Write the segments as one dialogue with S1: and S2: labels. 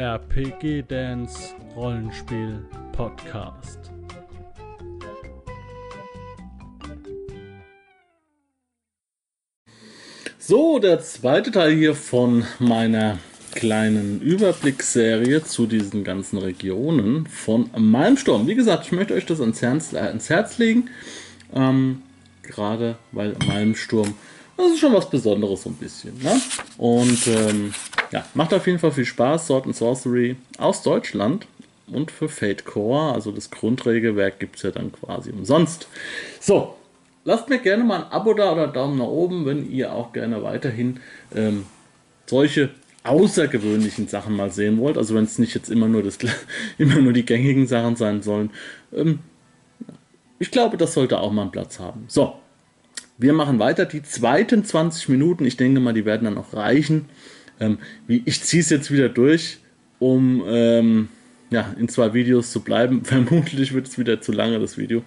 S1: RPG Dance Rollenspiel Podcast. So, der zweite Teil hier von meiner kleinen Überblicksserie zu diesen ganzen Regionen von Malmsturm. Wie gesagt, ich möchte euch das ans Herz, äh, ans Herz legen, ähm, gerade weil Malmsturm, das ist schon was Besonderes so ein bisschen. Ne? Und ähm, ja, macht auf jeden Fall viel Spaß. Sword and Sorcery aus Deutschland und für Fate Core, also das Grundregelwerk, gibt es ja dann quasi umsonst. So, lasst mir gerne mal ein Abo da oder Daumen nach oben, wenn ihr auch gerne weiterhin ähm, solche außergewöhnlichen Sachen mal sehen wollt. Also wenn es nicht jetzt immer nur, das, immer nur die gängigen Sachen sein sollen. Ähm, ich glaube, das sollte auch mal einen Platz haben. So, wir machen weiter. Die zweiten 20 Minuten, ich denke mal, die werden dann auch reichen. Ähm, ich ziehe es jetzt wieder durch, um ähm, ja, in zwei Videos zu bleiben. Vermutlich wird es wieder zu lange, das Video.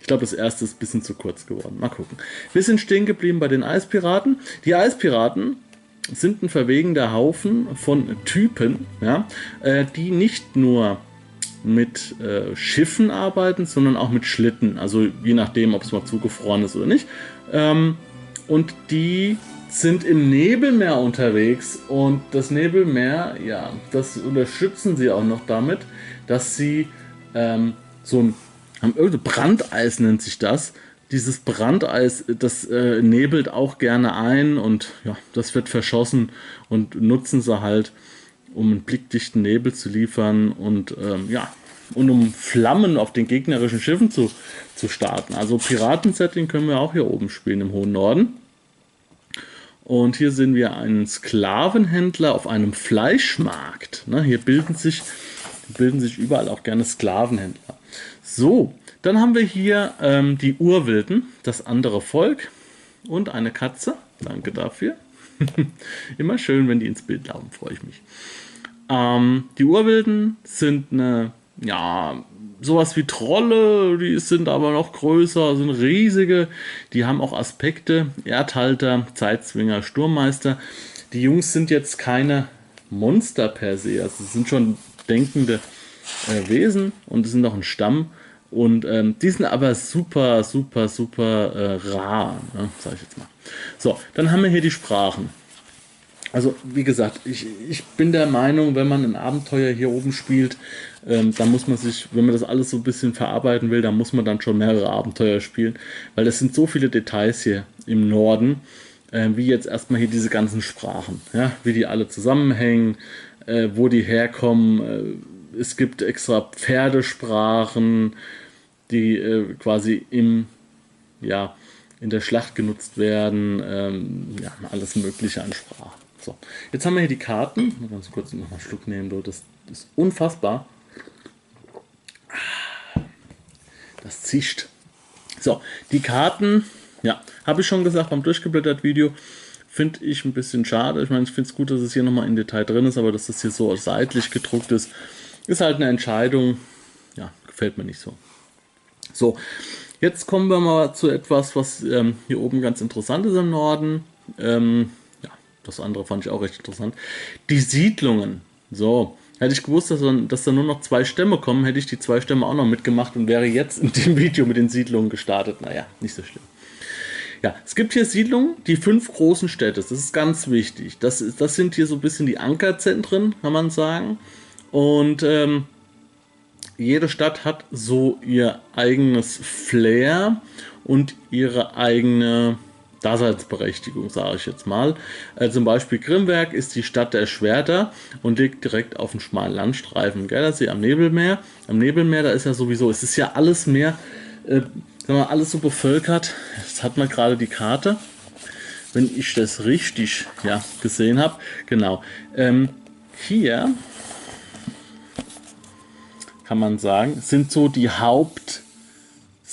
S1: Ich glaube, das erste ist ein bisschen zu kurz geworden. Mal gucken. Wir sind stehen geblieben bei den Eispiraten. Die Eispiraten sind ein verwegender Haufen von Typen, ja, äh, die nicht nur mit äh, Schiffen arbeiten, sondern auch mit Schlitten. Also je nachdem, ob es mal zugefroren ist oder nicht. Ähm, und die sind im Nebelmeer unterwegs und das Nebelmeer, ja, das unterstützen sie auch noch damit, dass sie ähm, so ein, Brandeis nennt sich das. Dieses Brandeis, das äh, nebelt auch gerne ein und ja, das wird verschossen und nutzen sie halt, um einen blickdichten Nebel zu liefern und ähm, ja, und um Flammen auf den gegnerischen Schiffen zu, zu starten. Also Piratensetting können wir auch hier oben spielen im hohen Norden. Und hier sehen wir einen Sklavenhändler auf einem Fleischmarkt. Ne, hier bilden sich, bilden sich überall auch gerne Sklavenhändler. So, dann haben wir hier ähm, die Urwilden, das andere Volk und eine Katze. Danke dafür. Immer schön, wenn die ins Bild laufen, freue ich mich. Ähm, die Urwilden sind eine ja, sowas wie Trolle, die sind aber noch größer, sind riesige. Die haben auch Aspekte, Erdhalter, Zeitzwinger, Sturmmeister. Die Jungs sind jetzt keine Monster per se, also sind schon denkende äh, Wesen und sind auch ein Stamm. Und ähm, die sind aber super, super, super äh, rar, ne, sag ich jetzt mal. So, dann haben wir hier die Sprachen. Also, wie gesagt, ich, ich bin der Meinung, wenn man ein Abenteuer hier oben spielt, ähm, dann muss man sich, wenn man das alles so ein bisschen verarbeiten will, dann muss man dann schon mehrere Abenteuer spielen, weil es sind so viele Details hier im Norden, äh, wie jetzt erstmal hier diese ganzen Sprachen, ja, wie die alle zusammenhängen, äh, wo die herkommen. Äh, es gibt extra Pferdesprachen, die äh, quasi im, ja, in der Schlacht genutzt werden, ähm, ja, alles Mögliche an Sprachen. So, jetzt haben wir hier die Karten. Mal ganz kurz noch einen Schluck nehmen. Das, das ist unfassbar. Das zischt. So, die Karten, ja, habe ich schon gesagt beim durchgeblättert Video, finde ich ein bisschen schade. Ich meine, ich finde es gut, dass es hier nochmal in Detail drin ist, aber dass das hier so seitlich gedruckt ist, ist halt eine Entscheidung. Ja, gefällt mir nicht so. So, jetzt kommen wir mal zu etwas, was ähm, hier oben ganz interessant ist im Norden. Ähm, das andere fand ich auch recht interessant. Die Siedlungen. So, Hätte ich gewusst, dass, dass da nur noch zwei Stämme kommen, hätte ich die zwei Stämme auch noch mitgemacht und wäre jetzt in dem Video mit den Siedlungen gestartet. Naja, nicht so schlimm. Ja, es gibt hier Siedlungen, die fünf großen Städte. Das ist ganz wichtig. Das, das sind hier so ein bisschen die Ankerzentren, kann man sagen. Und ähm, jede Stadt hat so ihr eigenes Flair und ihre eigene Daseinsberechtigung, sage ich jetzt mal. Äh, zum Beispiel Grimberg ist die Stadt der Schwerter und liegt direkt auf dem schmalen Landstreifen Gardasee am Nebelmeer. Am Nebelmeer, da ist ja sowieso, es ist ja alles mehr, äh, sagen wir, alles so bevölkert. Jetzt hat man gerade die Karte, wenn ich das richtig ja, gesehen habe. Genau. Ähm, hier kann man sagen, sind so die Haupt-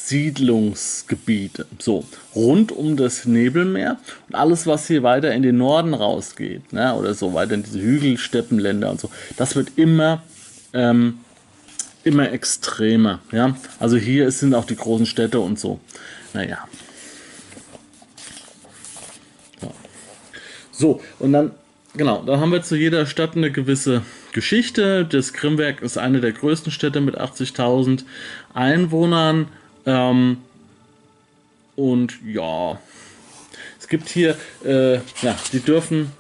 S1: Siedlungsgebiete. So, rund um das Nebelmeer und alles, was hier weiter in den Norden rausgeht, ne, oder so weiter in diese Hügelsteppenländer und so, das wird immer, ähm, immer extremer. Ja? Also hier sind auch die großen Städte und so. Naja. So, und dann genau, da haben wir zu jeder Stadt eine gewisse Geschichte. Das Grimmwerk ist eine der größten Städte mit 80.000 Einwohnern. Ähm, und ja, es gibt hier, äh, ja, die dürfen,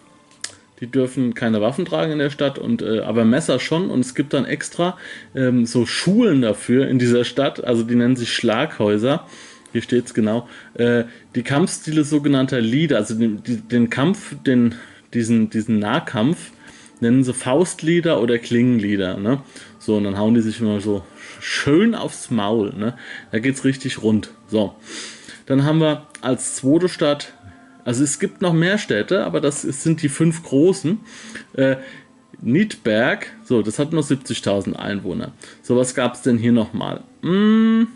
S1: die dürfen keine Waffen tragen in der Stadt, und äh, aber Messer schon. Und es gibt dann extra ähm, so Schulen dafür in dieser Stadt. Also die nennen sich Schlaghäuser. Hier steht es genau. Äh, die Kampfstile sogenannter Lieder, also den, den Kampf, den, diesen, diesen Nahkampf nennen sie Faustlieder oder Klingenlieder. Ne? So, und dann hauen die sich immer so schön aufs Maul. Ne? Da es richtig rund. So. Dann haben wir als zweite Stadt, also es gibt noch mehr Städte, aber das sind die fünf großen. Äh, Niedberg, so, das hat nur 70.000 Einwohner. So, was gab es denn hier nochmal? Hm,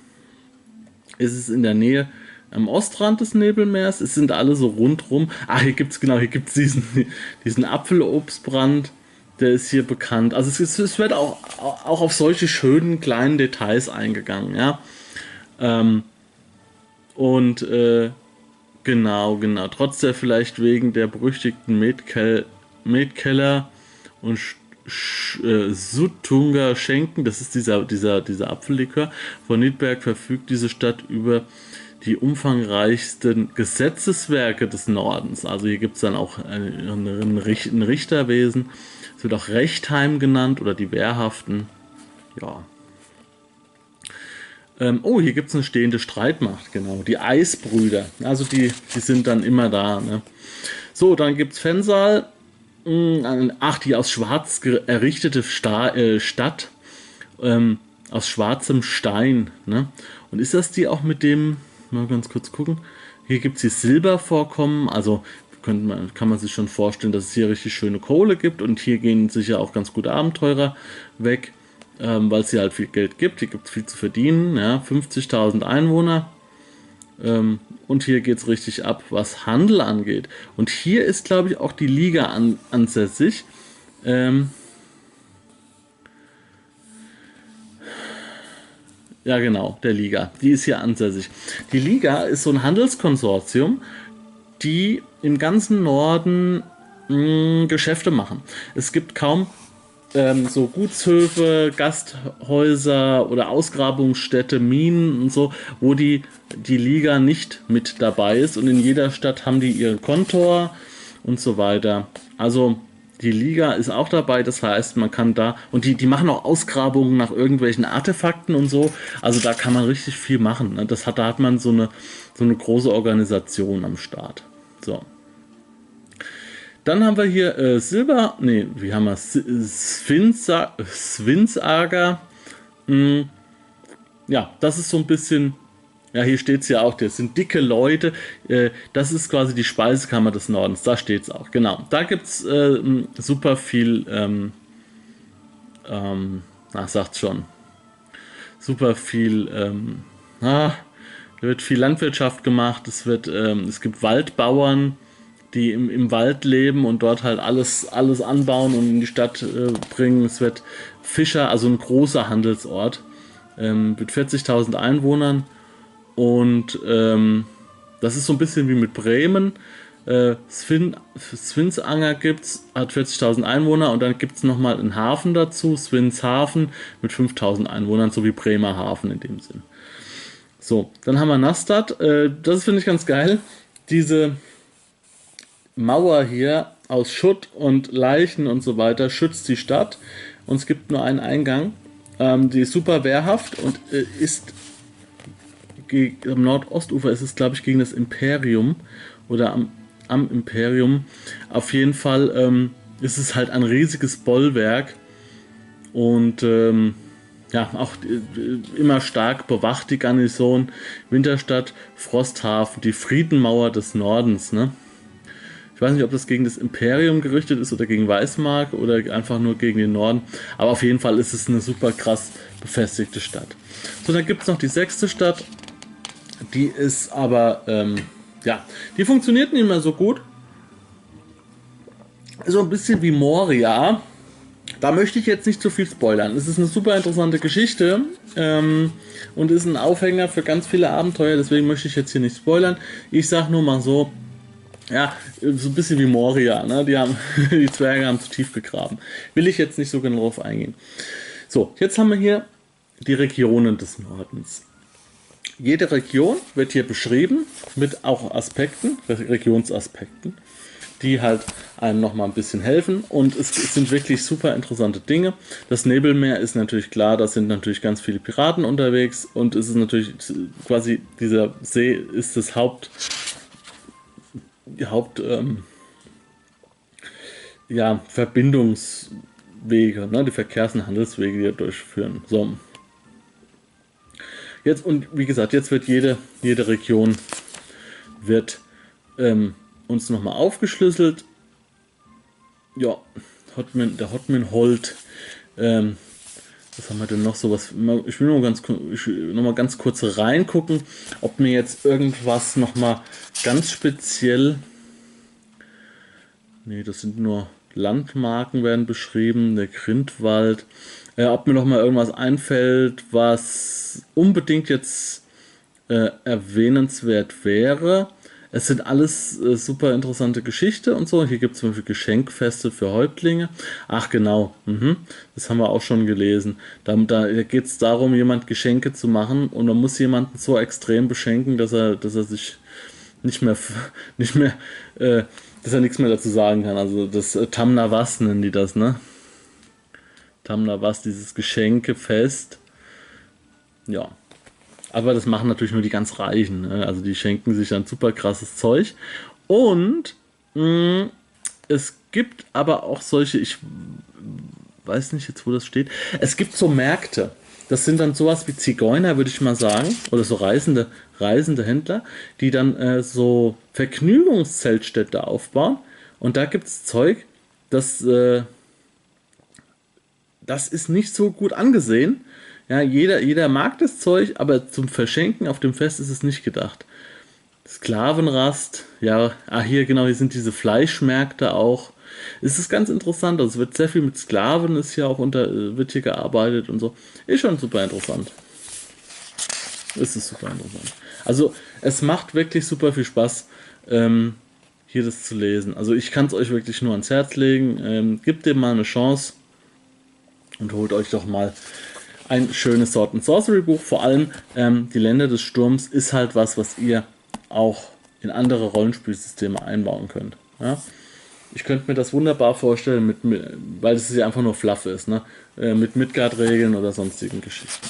S1: ist es in der Nähe am Ostrand des Nebelmeers? Es sind alle so rundrum. Ah, hier gibt es genau, hier gibt es diesen, diesen Apfelobstbrand. Der ist hier bekannt. Also es, ist, es wird auch, auch auf solche schönen kleinen Details eingegangen, ja. Ähm, und äh, genau, genau. Trotz der vielleicht wegen der berüchtigten Metkel Metkeller und äh, Suttunga Schenken, das ist dieser, dieser, dieser Apfellikör, von Niedberg verfügt diese Stadt über die umfangreichsten Gesetzeswerke des Nordens. Also hier gibt es dann auch ein, ein, Richterwesen. Es wird auch Rechtheim genannt oder die Wehrhaften. Ja, ähm, oh, hier gibt es eine stehende Streitmacht, genau. Die Eisbrüder. Also die, die sind dann immer da. Ne? So, dann gibt es Fensal. Hm, ach, die aus Schwarz errichtete Sta äh, Stadt. Ähm, aus schwarzem Stein. Ne? Und ist das die auch mit dem, mal ganz kurz gucken. Hier gibt es hier Silbervorkommen. Also man, kann man sich schon vorstellen, dass es hier richtig schöne Kohle gibt. Und hier gehen sicher auch ganz gute Abenteurer weg ähm, weil es hier halt viel Geld gibt. Hier gibt es viel zu verdienen. Ja, 50.000 Einwohner. Ähm, und hier geht es richtig ab, was Handel angeht. Und hier ist, glaube ich, auch die Liga an, ansässig. Ähm, ja, genau, der Liga. Die ist hier ansässig. Die Liga ist so ein Handelskonsortium, die im ganzen Norden mh, hm, Geschäfte machen. Es gibt kaum ähm, so Gutshöfe, Gasthäuser oder Ausgrabungsstätte, Minen und so, wo die, die Liga nicht mit dabei ist. Und in jeder Stadt haben die ihren Kontor und so weiter. Also die Liga ist auch dabei, das heißt, man kann da, und die, die machen auch Ausgrabungen nach irgendwelchen Artefakten und so. Also da kann man richtig viel machen. Ne? Das hat, da hat man so eine, so eine große Organisation am Start. So. Dann haben wir hier äh, Silber, nee, wie haben wir Sphinxa, Sphinxager. Hm, ja, das ist so ein bisschen, ja, hier steht es ja auch, das sind dicke Leute. Äh, das ist quasi die Speisekammer des Nordens, da steht es auch, genau. Da gibt es äh, super viel, ähm, ähm, ach, sagt schon, super viel, ähm, ah, da wird viel Landwirtschaft gemacht, es wird, ähm, es gibt Waldbauern, die im, im Wald leben und dort halt alles, alles anbauen und in die Stadt äh, bringen. Es wird Fischer, also ein großer Handelsort ähm, mit 40.000 Einwohnern und ähm, das ist so ein bisschen wie mit Bremen. Äh, Sven, Svinsanger gibt's, hat 40.000 Einwohner und dann gibt es nochmal einen Hafen dazu, Swinshafen mit 5.000 Einwohnern, so wie Bremerhaven in dem Sinn. So, dann haben wir Nastat. Äh, das finde ich ganz geil. Diese Mauer hier aus Schutt und Leichen und so weiter schützt die Stadt und es gibt nur einen Eingang. Ähm, die ist super wehrhaft und äh, ist am Nordostufer ist es, glaube ich, gegen das Imperium oder am, am Imperium. Auf jeden Fall ähm, ist es halt ein riesiges Bollwerk und ähm, ja, auch äh, immer stark bewacht die Garnison. Winterstadt, Frosthafen, die Friedenmauer des Nordens, ne? Ich weiß nicht, ob das gegen das Imperium gerichtet ist oder gegen Weißmark oder einfach nur gegen den Norden. Aber auf jeden Fall ist es eine super krass befestigte Stadt. So, dann gibt es noch die sechste Stadt. Die ist aber, ähm, ja, die funktioniert nicht mehr so gut. So ein bisschen wie Moria. Da möchte ich jetzt nicht zu viel spoilern. Es ist eine super interessante Geschichte ähm, und ist ein Aufhänger für ganz viele Abenteuer. Deswegen möchte ich jetzt hier nicht spoilern. Ich sage nur mal so, ja, so ein bisschen wie Moria, ne? Die, haben, die Zwerge haben zu tief gegraben. Will ich jetzt nicht so genau drauf eingehen. So, jetzt haben wir hier die Regionen des Nordens. Jede Region wird hier beschrieben mit auch Aspekten, Regionsaspekten, die halt einem nochmal ein bisschen helfen. Und es sind wirklich super interessante Dinge. Das Nebelmeer ist natürlich klar, da sind natürlich ganz viele Piraten unterwegs und es ist natürlich quasi, dieser See ist das Haupt, Haupt, ähm, ja, Verbindungswege, ne, die Verkehrs- und Handelswege, die durchführen. So. Jetzt, und wie gesagt, jetzt wird jede, jede Region wird ähm, uns nochmal aufgeschlüsselt. Ja, Hotman, der Hotman Holt. Ähm, was haben wir denn noch so was? Ich will nur ganz, noch mal ganz kurz reingucken, ob mir jetzt irgendwas noch mal ganz speziell. Nee, das sind nur Landmarken werden beschrieben, der Grindwald. Äh, ob mir noch mal irgendwas einfällt, was unbedingt jetzt äh, erwähnenswert wäre. Es sind alles äh, super interessante Geschichte und so. Hier gibt es zum Beispiel Geschenkfeste für Häuptlinge. Ach genau, mhm. das haben wir auch schon gelesen. Da, da geht es darum, jemand Geschenke zu machen und man muss jemanden so extrem beschenken, dass er, dass er sich nicht mehr, nicht mehr, äh, dass er nichts mehr dazu sagen kann. Also das äh, Tamna nennen die das, ne? Tamna was, dieses Geschenkefest. Ja, aber das machen natürlich nur die ganz Reichen. Ne? Also die schenken sich dann super krasses Zeug. Und mh, mm, es gibt aber auch solche, ich weiß nicht jetzt, wo das steht. Es gibt so Märkte. Das sind dann sowas wie Zigeuner, würde ich mal sagen, oder so reisende, reisende Händler, die dann äh, so Vergnügungszeltstädte aufbauen. Und da gibt es Zeug, das, äh, das ist nicht so gut angesehen. Ja, jeder, jeder mag das Zeug, aber zum Verschenken auf dem Fest ist es nicht gedacht. Sklavenrast, ja, ah, hier genau, hier sind diese Fleischmärkte auch. Es ist ganz interessant, also es wird sehr viel mit Sklaven, ist hier auch unter, wird hier gearbeitet und so. Ist schon super interessant. Es ist super interessant. Also es macht wirklich super viel Spaß, ähm, hier das zu lesen. Also ich kann es euch wirklich nur ans Herz legen. Ähm, gebt dem mal eine Chance und holt euch doch mal ein schönes Sword and Sorcery Buch. Vor allem ähm, die Länder des Sturms ist halt was, was ihr auch in andere Rollenspielsysteme einbauen könnt. Ja? Ich könnte mir das wunderbar vorstellen, mit, weil es ja einfach nur Fluff ist, ne? Äh, mit Midgard-Regeln oder sonstigen Geschichten.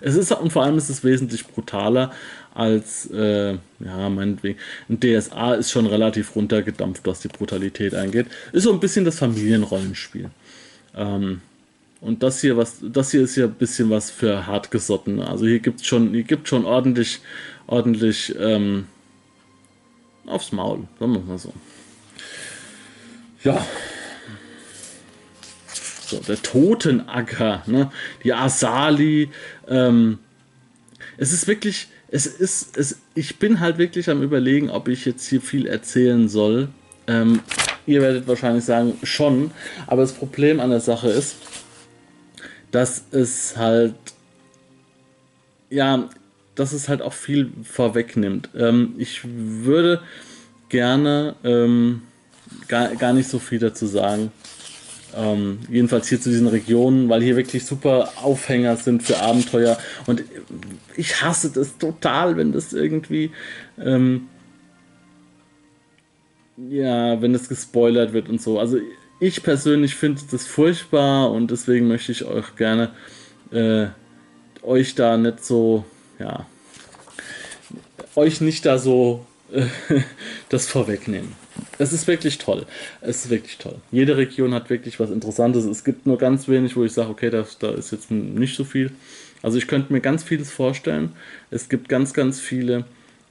S1: Es ist und vor allem ist es wesentlich brutaler als, äh, ja, meinetwegen. Ein DSA ist schon relativ runtergedampft, was die Brutalität angeht. Ist so ein bisschen das Familienrollenspiel. Ähm, und das hier, was, das hier ist ja ein bisschen was für hartgesotten. Also hier gibt schon, hier gibt schon ordentlich, ordentlich ähm, aufs Maul, sagen wir mal so. Ja. So, der Totenacker, ne? Die Asali. Ähm, es ist wirklich, es ist, es, ich bin halt wirklich am überlegen, ob ich jetzt hier viel erzählen soll. Ähm, ihr werdet wahrscheinlich sagen, schon. Aber das Problem an der Sache ist, dass es halt, ja, dass es halt auch viel vorwegnimmt. Ähm, ich würde gerne ähm, gar, gar nicht so viel dazu sagen. Ähm, jedenfalls hier zu diesen Regionen, weil hier wirklich super Aufhänger sind für Abenteuer. Und ich hasse das total, wenn das irgendwie, ähm, ja, wenn das gespoilert wird und so. Also ich persönlich finde das furchtbar und deswegen möchte ich euch gerne äh, euch da nicht so, ja, euch nicht da so äh, das vorwegnehmen. Es ist wirklich toll. Es ist wirklich toll. Jede Region hat wirklich was Interessantes. Es gibt nur ganz wenig, wo ich sage, okay, da, da ist jetzt nicht so viel. Also ich könnte mir ganz vieles vorstellen. Es gibt ganz, ganz viele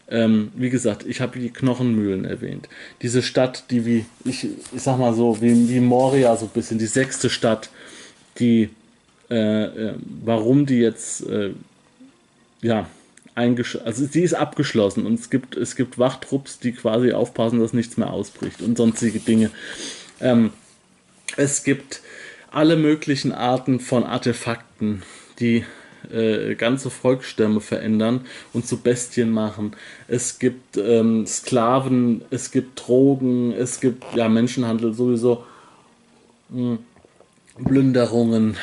S1: ähm, wie gesagt, ich habe die Knochenmühlen erwähnt. Diese Stadt, die wie, ich, ich sag mal so, wie, wie Moria so ein bisschen, die sechste Stadt, die, äh, äh, warum die jetzt, äh, ja, also sie ist abgeschlossen und es gibt, es gibt Wachtrupps, die quasi aufpassen, dass nichts mehr ausbricht und sonstige Dinge. Ähm, es gibt alle möglichen Arten von Artefakten, die äh, ganze Volksstämme verändern und zu Bestien machen. Es gibt ähm, Sklaven, es gibt Drogen, es gibt ja Menschenhandel sowieso, mh, hm, Plünderungen,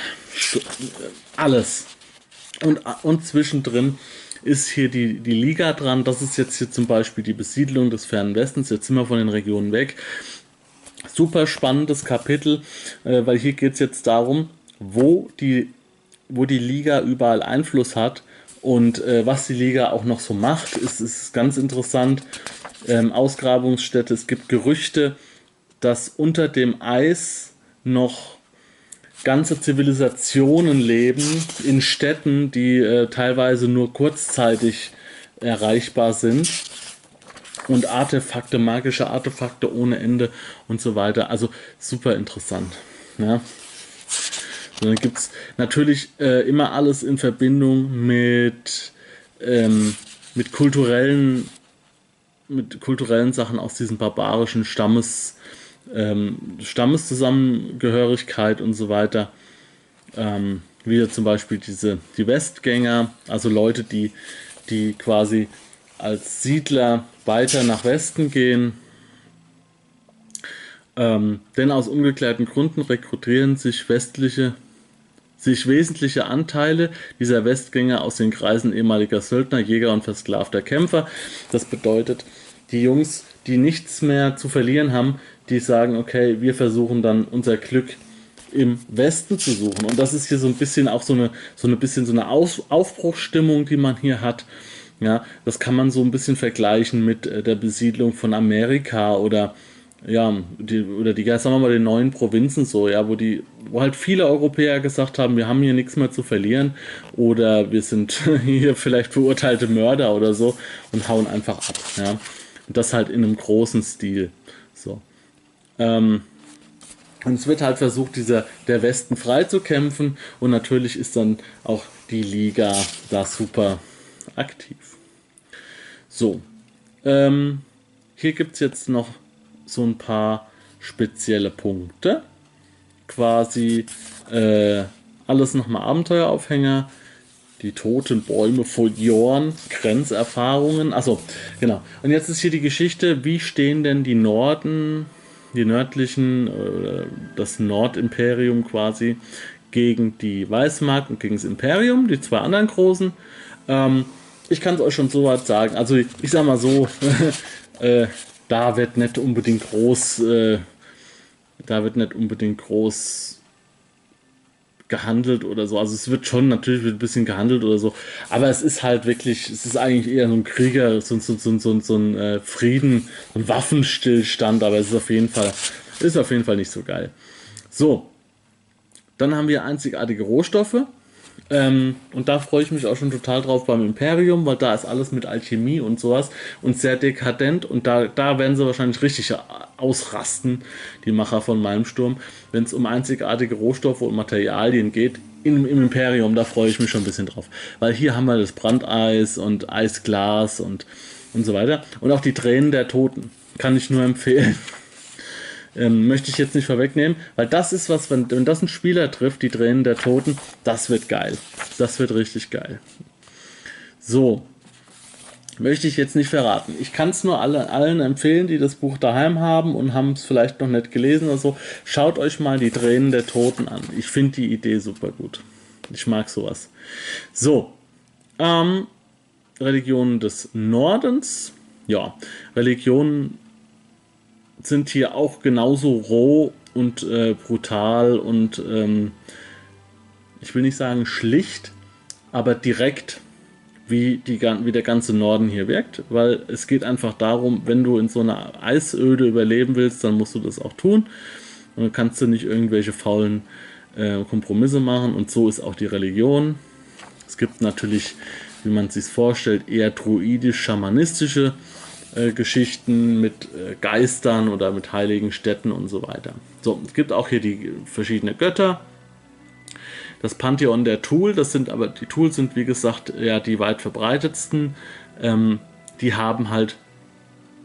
S1: alles. Und, und zwischendrin ist hier die, die Liga dran. Das ist jetzt hier zum Beispiel die Besiedlung des Fernen Westens. Jetzt sind wir von den Regionen weg. Super spannendes Kapitel, äh, weil hier geht es jetzt darum, wo die, wo die Liga überall Einfluss hat und äh, was die Liga auch noch so macht, ist, ist ganz interessant. Ähm, Ausgrabungsstätte, es gibt Gerüchte, dass unter dem Eis noch ganze Zivilisationen leben in Städten, die äh, teilweise nur kurzzeitig erreichbar sind. Und Artefakte, magische Artefakte ohne Ende und so weiter. Also super interessant. Ja. Dann gibt es natürlich äh, immer alles in Verbindung mit, ähm, mit kulturellen mit kulturellen Sachen aus diesen barbarischen Stammes, ähm, Stammeszusammengehörigkeit und so weiter. Ähm, wie zum Beispiel diese, die Westgänger, also Leute, die, die quasi als Siedler weiter nach Westen gehen. Ähm, denn aus ungeklärten Gründen rekrutieren sich westliche sich wesentliche Anteile dieser Westgänger aus den Kreisen ehemaliger Söldner, Jäger und versklavter Kämpfer. Das bedeutet, die Jungs, die nichts mehr zu verlieren haben, die sagen, okay, wir versuchen dann unser Glück im Westen zu suchen. Und das ist hier so ein bisschen auch so eine, so eine bisschen so eine Aus Aufbruchsstimmung, die man hier hat. Ja, das kann man so ein bisschen vergleichen mit äh, der Besiedlung von Amerika oder ja, die, oder die, sagen wir mal, den neuen Provinzen so, ja, wo die, wo halt viele Europäer gesagt haben, wir haben hier nichts mehr zu verlieren oder wir sind hier vielleicht verurteilte Mörder oder so und hauen einfach ab, ja. Und das halt in einem großen Stil. So. Ähm, und es wird halt versucht, dieser, der Westen frei zu kämpfen und natürlich ist dann auch die Liga da super aktiv. So. Ähm, hier gibt es jetzt noch so ein paar spezielle Punkte. Quasi äh, alles nochmal Abenteueraufhänger. Die toten Bäume vor Jorn, Grenzerfahrungen. Achso, genau. Und jetzt ist hier die Geschichte, wie stehen denn die Norden, die nördlichen, äh, das Nordimperium quasi, gegen die Weißmark und gegen das Imperium, die zwei anderen großen. Ähm, ich kann es euch schon so weit sagen. Also ich, ich sag mal so, äh, da wird nicht unbedingt groß, äh, da wird nicht unbedingt groß gehandelt oder so. Also es wird schon natürlich ein bisschen gehandelt oder so, aber es ist halt wirklich, es ist eigentlich eher so ein Krieger, so, so, so, so, so ein äh, Frieden, ein Waffenstillstand, aber es ist auf jeden Fall, ist auf jeden Fall nicht so geil. So, dann haben wir einzigartige Rohstoffe. Ähm, und da freue ich mich auch schon total drauf beim Imperium, weil da ist alles mit Alchemie und sowas und sehr dekadent und da, da werden sie wahrscheinlich richtig ausrasten, die Macher von Malmsturm, wenn es um einzigartige Rohstoffe und Materialien geht. Im, Im Imperium, da freue ich mich schon ein bisschen drauf. Weil hier haben wir das Brandeis und Eisglas und, und so weiter. Und auch die Tränen der Toten. Kann ich nur empfehlen. Ähm, möchte ich jetzt nicht vorwegnehmen, weil das ist was, wenn, wenn das ein Spieler trifft, die Tränen der Toten, das wird geil. Das wird richtig geil. So, möchte ich jetzt nicht verraten. Ich kann es nur alle, allen empfehlen, die das Buch daheim haben und haben es vielleicht noch nicht gelesen oder so. Schaut euch mal die Tränen der Toten an. Ich finde die Idee super gut. Ich mag sowas. So, ähm, Religionen des Nordens. Ja, Religionen sind hier auch genauso roh und äh, brutal und ähm, ich will nicht sagen schlicht, aber direkt wie, die, wie der ganze Norden hier wirkt, weil es geht einfach darum, wenn du in so einer Eisöde überleben willst, dann musst du das auch tun und dann kannst du nicht irgendwelche faulen äh, Kompromisse machen und so ist auch die Religion. Es gibt natürlich, wie man sich vorstellt, eher druidisch-schamanistische äh, Geschichten mit äh, Geistern oder mit heiligen Städten und so weiter. So, es gibt auch hier die verschiedenen Götter. Das Pantheon der Tool, das sind aber die Tools sind wie gesagt ja die weit verbreitetsten. Ähm, die haben halt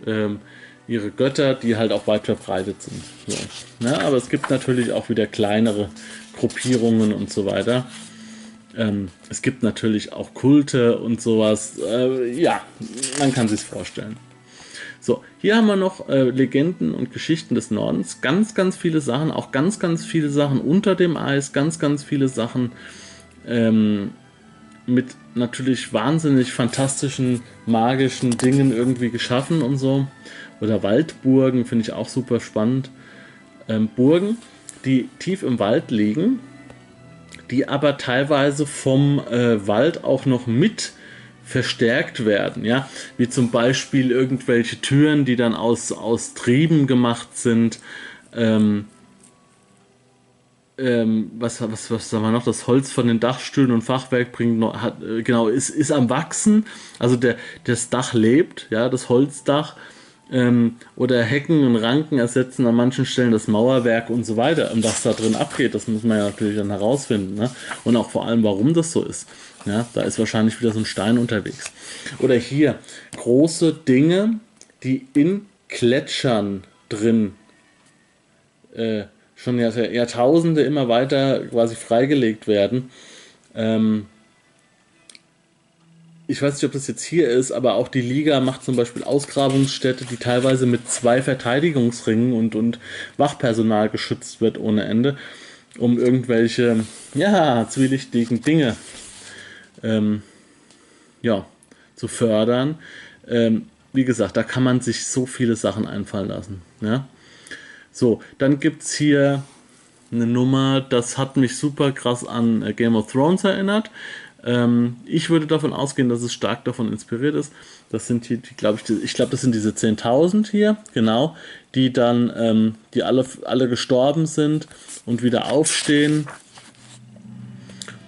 S1: ähm, ihre Götter, die halt auch weit verbreitet sind. So. Ja, ne, aber es gibt natürlich auch wieder kleinere Gruppierungen und so weiter. Ähm, es gibt natürlich auch Kulte und sowas. Äh, ja, man kann sich vorstellen. So, hier haben wir noch äh, Legenden und Geschichten des Nordens. Ganz, ganz viele Sachen, auch ganz, ganz viele Sachen unter dem Eis, ganz, ganz viele Sachen ähm, mit natürlich wahnsinnig fantastischen, magischen Dingen irgendwie geschaffen und so. Oder Waldburgen finde ich auch super spannend. Ähm, Burgen, die tief im Wald liegen, die aber teilweise vom äh, Wald auch noch mit verstärkt werden, ja, wie zum Beispiel irgendwelche Türen, die dann aus, aus Trieben gemacht sind, ähm, ähm, was, was, was sagen wir noch, das Holz von den Dachstühlen und Fachwerk bringt noch, hat, äh, genau, ist, ist am Wachsen, also der, das Dach lebt, ja, das Holzdach, ähm, oder Hecken und Ranken ersetzen an manchen Stellen das Mauerwerk und so weiter. Und was da drin abgeht, das muss man ja natürlich dann herausfinden. Ne? Und auch vor allem, warum das so ist. Ja, da ist wahrscheinlich wieder so ein Stein unterwegs. Oder hier große Dinge, die in Gletschern drin äh, schon Jahr, Jahrtausende immer weiter quasi freigelegt werden. Ähm, ich weiß nicht, ob das jetzt hier ist, aber auch die Liga macht zum Beispiel Ausgrabungsstätte, die teilweise mit zwei Verteidigungsringen und, und Wachpersonal geschützt wird ohne Ende, um irgendwelche, ja, zwielichtigen Dinge ähm, ja, zu fördern. Ähm, wie gesagt, da kann man sich so viele Sachen einfallen lassen. Ja? So, dann gibt es hier eine Nummer, das hat mich super krass an äh, Game of Thrones erinnert. Ähm, ich würde davon ausgehen, dass es stark davon inspiriert ist. Das sind hier, die, glaube ich, die, ich glaube, das sind diese 10.000 hier, genau, die dann, ähm, die alle, alle gestorben sind und wieder aufstehen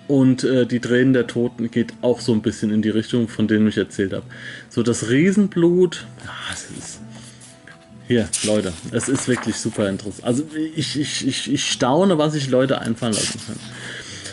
S1: und äh, die Tränen der Toten geht auch so ein bisschen in die Richtung, von denen ich erzählt habe. So das Riesenblut, ja, es ist. Hier, Leute, es ist wirklich super interessant. Also ich, ich, ich, ich staune, was sich Leute einfallen lassen können.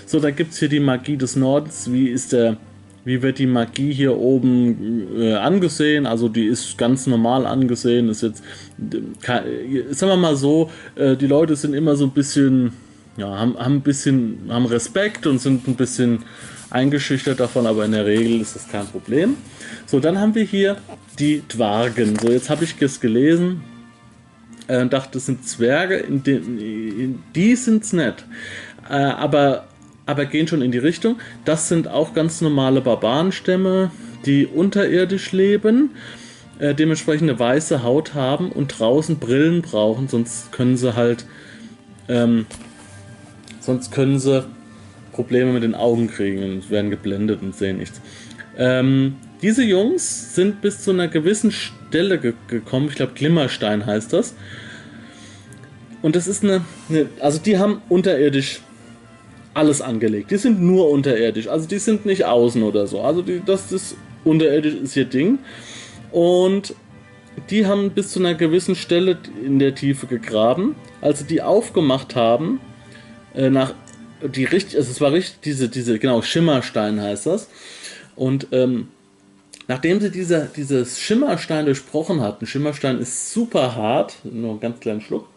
S1: So, da gibt es hier die Magie des Nordens. Wie ist der, wie wird die Magie hier oben äh, angesehen? Also die ist ganz normal angesehen. Ist jetzt, äh, sagen wir mal so, äh, die Leute sind immer so ein bisschen ja, haben, haben ein bisschen, haben Respekt und sind ein bisschen eingeschüchtert davon, aber in der Regel ist das kein Problem. So, dann haben wir hier die Dwargen. So, jetzt habe ich es gelesen äh, dachte, das sind Zwerge, in den, in, die sind's nicht. Äh, aber, aber gehen schon in die Richtung. Das sind auch ganz normale Barbarenstämme, die unterirdisch leben, äh, dementsprechend eine weiße Haut haben und draußen Brillen brauchen, sonst können sie halt ähm, Sonst können sie Probleme mit den Augen kriegen und werden geblendet und sehen nichts. Ähm, diese Jungs sind bis zu einer gewissen Stelle ge gekommen. Ich glaube, Glimmerstein heißt das. Und das ist eine, eine, Also, die haben unterirdisch alles angelegt. Die sind nur unterirdisch. Also, die sind nicht außen oder so. Also, die, das ist unterirdisch ist ihr Ding. Und die haben bis zu einer gewissen Stelle in der Tiefe gegraben. Als sie die aufgemacht haben, äh, nach die richtig, also es war richtig, diese, diese, genau, Schimmerstein heißt das. Und ähm, nachdem sie diese, dieses Schimmerstein durchbrochen hatten, Schimmerstein ist super hart, nur einen ganz kleinen Schluck,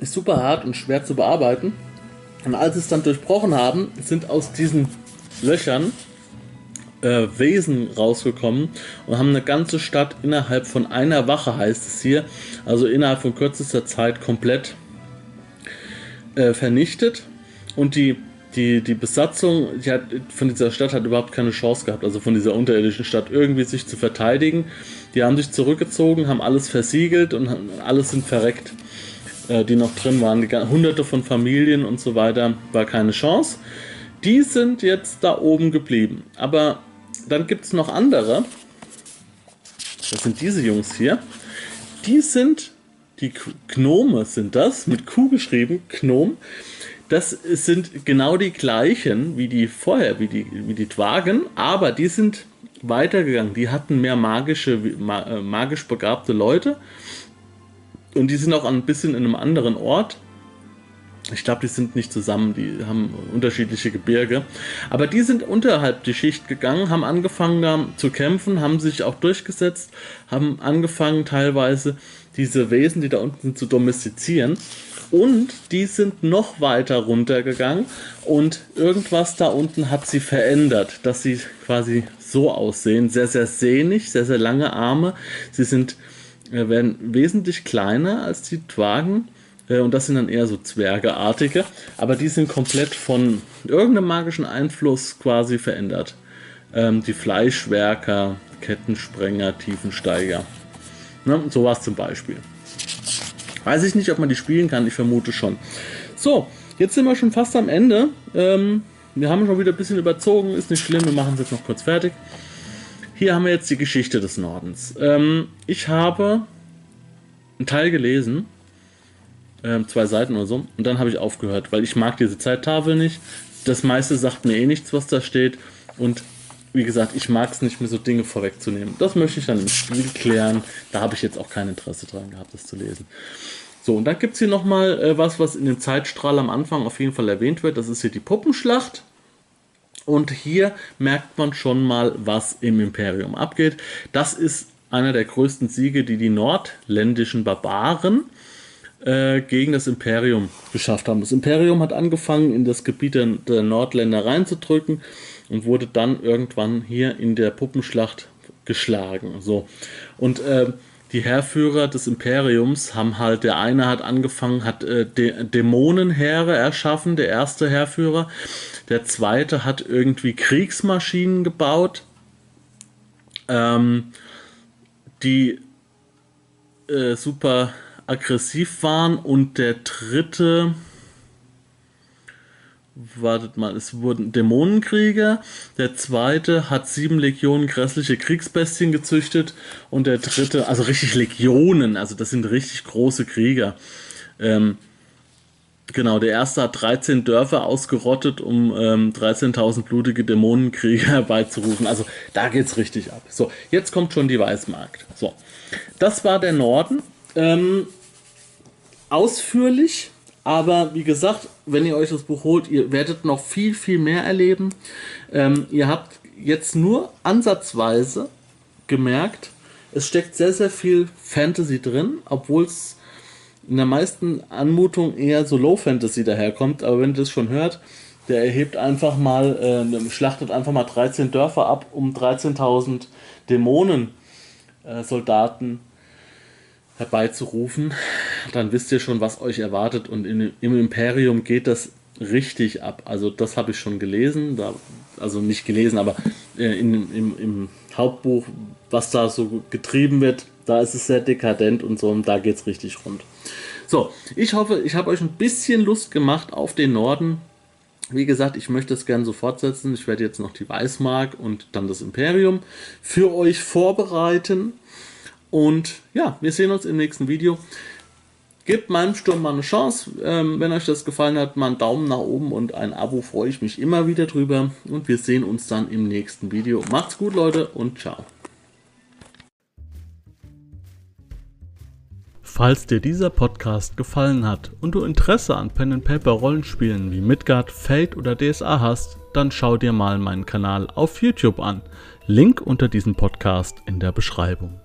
S1: ist super hart und schwer zu bearbeiten. Und als sie es dann durchbrochen haben, sind aus diesen Löchern äh, Wesen rausgekommen und haben eine ganze Stadt innerhalb von einer Wache, heißt es hier, also innerhalb von kürzester Zeit komplett äh, vernichtet und die, die, die Besatzung die hat, von dieser Stadt hat überhaupt keine Chance gehabt, also von dieser unterirdischen Stadt irgendwie sich zu verteidigen. Die haben sich zurückgezogen, haben alles versiegelt und alles sind verreckt, äh, die noch drin waren. Die, hunderte von Familien und so weiter, war keine Chance. Die sind jetzt da oben geblieben. Aber dann gibt es noch andere. Das sind diese Jungs hier. Die sind die Gnome sind das, mit Q geschrieben, Gnom. Das sind genau die gleichen wie die vorher, wie die, wie die Dwagen, aber die sind weitergegangen. Die hatten mehr magische, äh, magisch begabte Leute. Und die sind auch ein bisschen in einem anderen Ort. Ich glaube, die sind nicht zusammen, die haben unterschiedliche Gebirge. Aber die sind unterhalb die Schicht gegangen, haben angefangen da zu kämpfen, haben sich auch durchgesetzt, haben angefangen teilweise diese Wesen, die da unten sind, zu domestizieren Und die sind noch weiter runtergegangen und irgendwas da unten hat sie verändert, dass sie quasi so aussehen. Sehr, sehr sehnig, sehr, sehr lange Arme. Sie sind, werden wesentlich kleiner als die Twagen. Äh, und das sind dann eher so Zwergeartige. Aber die sind komplett von irgendeinem magischen Einfluss quasi verändert. Ähm, die Fleischwerker, Kettensprenger, Tiefensteiger. Ne, sowas zum Beispiel. Weiß ich nicht, ob man die spielen kann, ich vermute schon. So, jetzt sind wir schon fast am Ende. Ähm, wir haben schon wieder ein bisschen überzogen, ist nicht schlimm, wir machen es jetzt noch kurz fertig. Hier haben wir jetzt die Geschichte des Nordens. Ähm, ich habe einen Teil gelesen, ähm, zwei Seiten oder so, und dann habe ich aufgehört, weil ich mag diese Zeittafel nicht. Das meiste sagt mir eh nichts, was da steht. Und wie gesagt, ich mag es nicht, mir so Dinge vorwegzunehmen. Das möchte ich dann im Spiel klären. Da habe ich jetzt auch kein Interesse dran gehabt, das zu lesen. So, und dann gibt es hier nochmal äh, was, was in dem Zeitstrahl am Anfang auf jeden Fall erwähnt wird. Das ist hier die Puppenschlacht. Und hier merkt man schon mal, was im Imperium abgeht. Das ist einer der größten Siege, die die nordländischen Barbaren äh, gegen das Imperium geschafft haben. Das Imperium hat angefangen, in das Gebiet der, der Nordländer reinzudrücken und wurde dann irgendwann hier in der Puppenschlacht geschlagen. So. Und äh, die Herrführer des Imperiums haben halt, der eine hat angefangen, hat äh, De Dämonenheere erschaffen, der erste Herrführer. Der zweite hat irgendwie Kriegsmaschinen gebaut, ähm, die äh, super aggressiv waren. Und der dritte, wartet mal, es wurden Dämonenkrieger. Der zweite hat sieben Legionen grässliche Kriegsbestien gezüchtet. Und der dritte, also richtig Legionen, also das sind richtig große Krieger. Ähm, genau, der erste hat 13 Dörfer ausgerottet, um ähm, 13.000 blutige Dämonenkrieger herbeizurufen. Also da geht's richtig ab. So, jetzt kommt schon die Weißmarkt. So, das war der Norden. Ähm, ausführlich aber wie gesagt, wenn ihr euch das Buch holt, ihr werdet noch viel, viel mehr erleben. Ähm, ihr habt jetzt nur ansatzweise gemerkt, es steckt sehr, sehr viel Fantasy drin, obwohl es in der meisten Anmutung eher so Low Fantasy daherkommt. Aber wenn ihr das schon hört, der erhebt einfach mal, äh, schlachtet einfach mal 13 Dörfer ab, um 13.000 Dämonen-Soldaten äh, herbeizurufen, dann wisst ihr schon, was euch erwartet. Und in, im Imperium geht das richtig ab. Also das habe ich schon gelesen, da, also nicht gelesen, aber äh, in, im, im Hauptbuch, was da so getrieben wird, da ist es sehr dekadent und so, und da geht es richtig rund. So, ich hoffe, ich habe euch ein bisschen Lust gemacht auf den Norden. Wie gesagt, ich möchte es gerne so fortsetzen. Ich werde jetzt noch die Weißmark und dann das Imperium für euch vorbereiten. Und ja, wir sehen uns im nächsten Video. Gebt meinem Sturm mal eine Chance. Ähm, wenn euch das gefallen hat, mal einen Daumen nach oben und ein Abo freue ich mich immer wieder drüber. Und wir sehen uns dann im nächsten Video. Macht's gut, Leute, und ciao. Falls dir dieser Podcast gefallen hat und du Interesse an Pen Paper Rollenspielen wie Midgard, Fate oder DSA hast, dann schau dir mal meinen Kanal auf YouTube an. Link unter diesem Podcast in der Beschreibung.